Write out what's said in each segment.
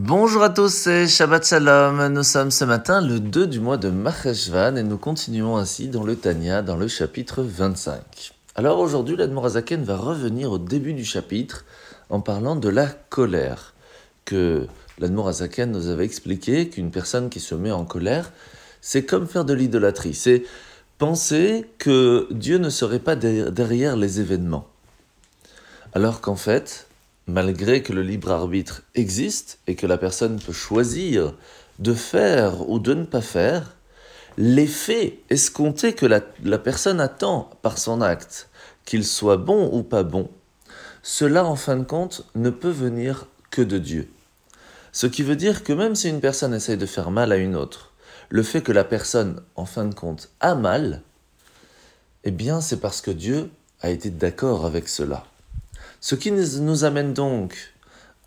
Bonjour à tous, c'est Shabbat Shalom. Nous sommes ce matin le 2 du mois de Maheshvan et nous continuons ainsi dans le Tanya, dans le chapitre 25. Alors aujourd'hui, l'Admorazaken va revenir au début du chapitre en parlant de la colère. Que l'Admorazaken nous avait expliqué qu'une personne qui se met en colère, c'est comme faire de l'idolâtrie. C'est penser que Dieu ne serait pas derrière les événements. Alors qu'en fait, malgré que le libre arbitre existe et que la personne peut choisir de faire ou de ne pas faire, l'effet escompté que la, personne attend par son acte, qu'il soit bon ou pas bon, cela en fin de compte ne peut venir que de Dieu. Ce qui veut dire que même si une personne essaye de faire mal à une autre, le fait que la personne, en fin de compte, a mal, eh bien c'est parce que Dieu a été d'accord avec cela. Ce qui nous amène donc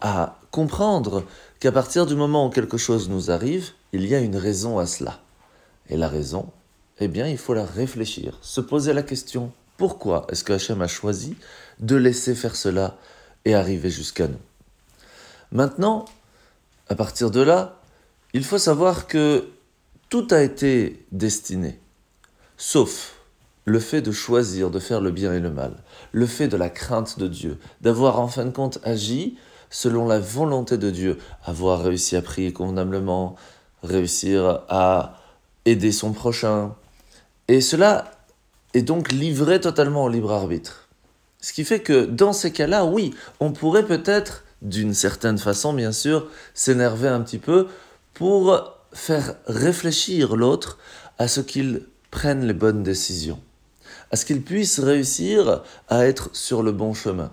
à comprendre qu'à partir du moment où quelque chose nous arrive, il y a une raison à cela. Et la raison, eh bien, il faut la réfléchir, se poser la question pourquoi est-ce que Hachem a choisi de laisser faire cela et arriver jusqu'à nous? Maintenant, à partir de là, il faut savoir que tout a été destiné, sauf le fait de choisir de faire le bien et le mal, le fait de la crainte de Dieu, d'avoir en fin de compte agi selon la volonté de Dieu, avoir réussi à prier convenablement, réussir à aider son prochain. Et cela est donc livré totalement au libre arbitre. Ce qui fait que dans ces cas-là, oui, on pourrait peut-être, d'une certaine façon bien sûr, s'énerver un petit peu pour faire réfléchir l'autre à ce qu'il prenne les bonnes décisions à ce qu'il puisse réussir à être sur le bon chemin.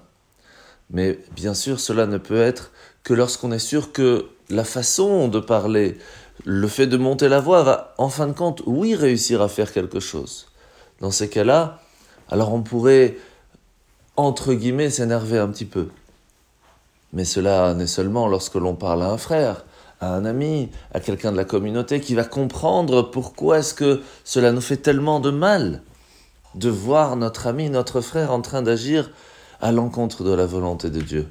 Mais bien sûr, cela ne peut être que lorsqu'on est sûr que la façon de parler, le fait de monter la voix va en fin de compte, oui, réussir à faire quelque chose. Dans ces cas-là, alors on pourrait, entre guillemets, s'énerver un petit peu. Mais cela n'est seulement lorsque l'on parle à un frère, à un ami, à quelqu'un de la communauté qui va comprendre pourquoi est-ce que cela nous fait tellement de mal de voir notre ami, notre frère en train d'agir à l'encontre de la volonté de Dieu.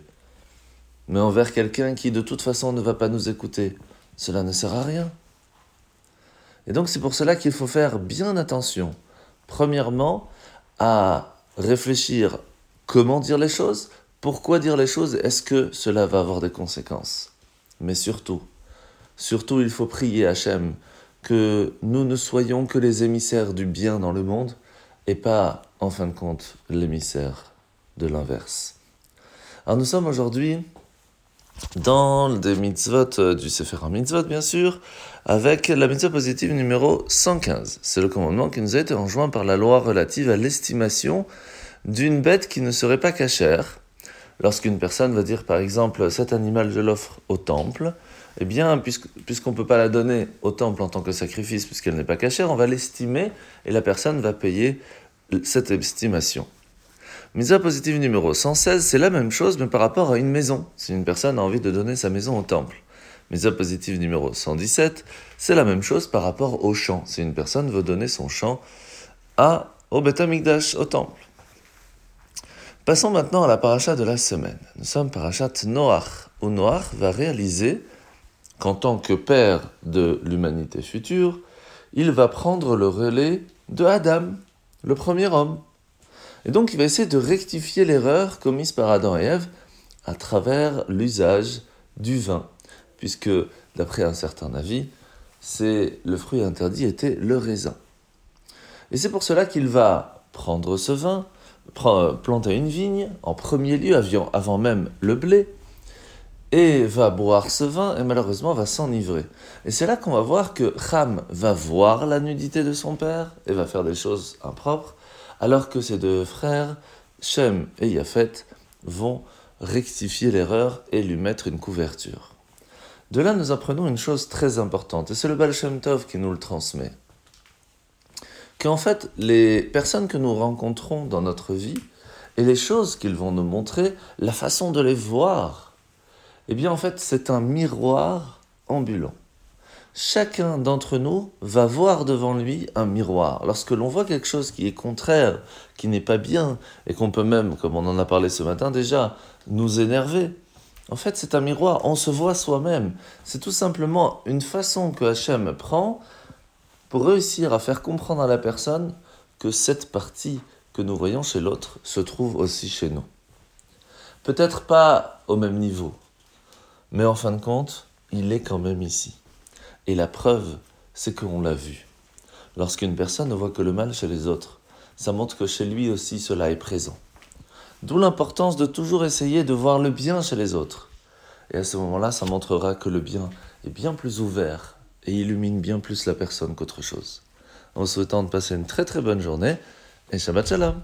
Mais envers quelqu'un qui de toute façon ne va pas nous écouter, cela ne sert à rien. Et donc c'est pour cela qu'il faut faire bien attention, premièrement, à réfléchir comment dire les choses, pourquoi dire les choses, est-ce que cela va avoir des conséquences. Mais surtout, surtout il faut prier Hachem que nous ne soyons que les émissaires du bien dans le monde, et pas, en fin de compte, l'émissaire de l'inverse. Alors nous sommes aujourd'hui dans des mitzvot euh, du Sefer Mitzvot, bien sûr, avec la mitzvah positive numéro 115. C'est le commandement qui nous a été enjoint par la loi relative à l'estimation d'une bête qui ne serait pas cachère. Lorsqu'une personne va dire, par exemple, cet animal, je l'offre au temple, eh bien, puisqu'on ne peut pas la donner au temple en tant que sacrifice, puisqu'elle n'est pas cachère, on va l'estimer et la personne va payer cette estimation. Misa positive numéro 116, c'est la même chose, mais par rapport à une maison, si une personne a envie de donner sa maison au temple. Misa positive numéro 117, c'est la même chose par rapport au champ, si une personne veut donner son champ à, au Beth au temple. Passons maintenant à la paracha de la semaine. Nous sommes parachat Noach, où Noach va réaliser qu'en tant que père de l'humanité future, il va prendre le relais de Adam, le premier homme. Et donc il va essayer de rectifier l'erreur commise par Adam et Ève à travers l'usage du vin, puisque d'après un certain avis, c'est le fruit interdit était le raisin. Et c'est pour cela qu'il va prendre ce vin, planter une vigne, en premier lieu avant même le blé, et va boire ce vin et malheureusement va s'enivrer. Et c'est là qu'on va voir que Ham va voir la nudité de son père et va faire des choses impropres, alors que ses deux frères, Shem et Yafet, vont rectifier l'erreur et lui mettre une couverture. De là, nous apprenons une chose très importante, et c'est le Baal Shem Tov qui nous le transmet. Qu'en fait, les personnes que nous rencontrons dans notre vie, et les choses qu'ils vont nous montrer, la façon de les voir, eh bien, en fait, c'est un miroir ambulant. Chacun d'entre nous va voir devant lui un miroir. Lorsque l'on voit quelque chose qui est contraire, qui n'est pas bien, et qu'on peut même, comme on en a parlé ce matin déjà, nous énerver, En fait, c'est un miroir, on se voit soi-même. C'est tout simplement une façon que Hachem prend pour réussir à faire comprendre à la personne que cette partie que nous voyons chez l'autre se trouve aussi chez nous. Peut-être pas au même niveau, mais en fin de compte, il est quand même ici. Et la preuve, c'est qu'on l'a vu. Lorsqu'une personne ne voit que le mal chez les autres, ça montre que chez lui aussi cela est présent. D'où l'importance de toujours essayer de voir le bien chez les autres. Et à ce moment-là, ça montrera que le bien est bien plus ouvert et illumine bien plus la personne qu'autre chose. En souhaitant de passer une très très bonne journée et Shabbat Shalom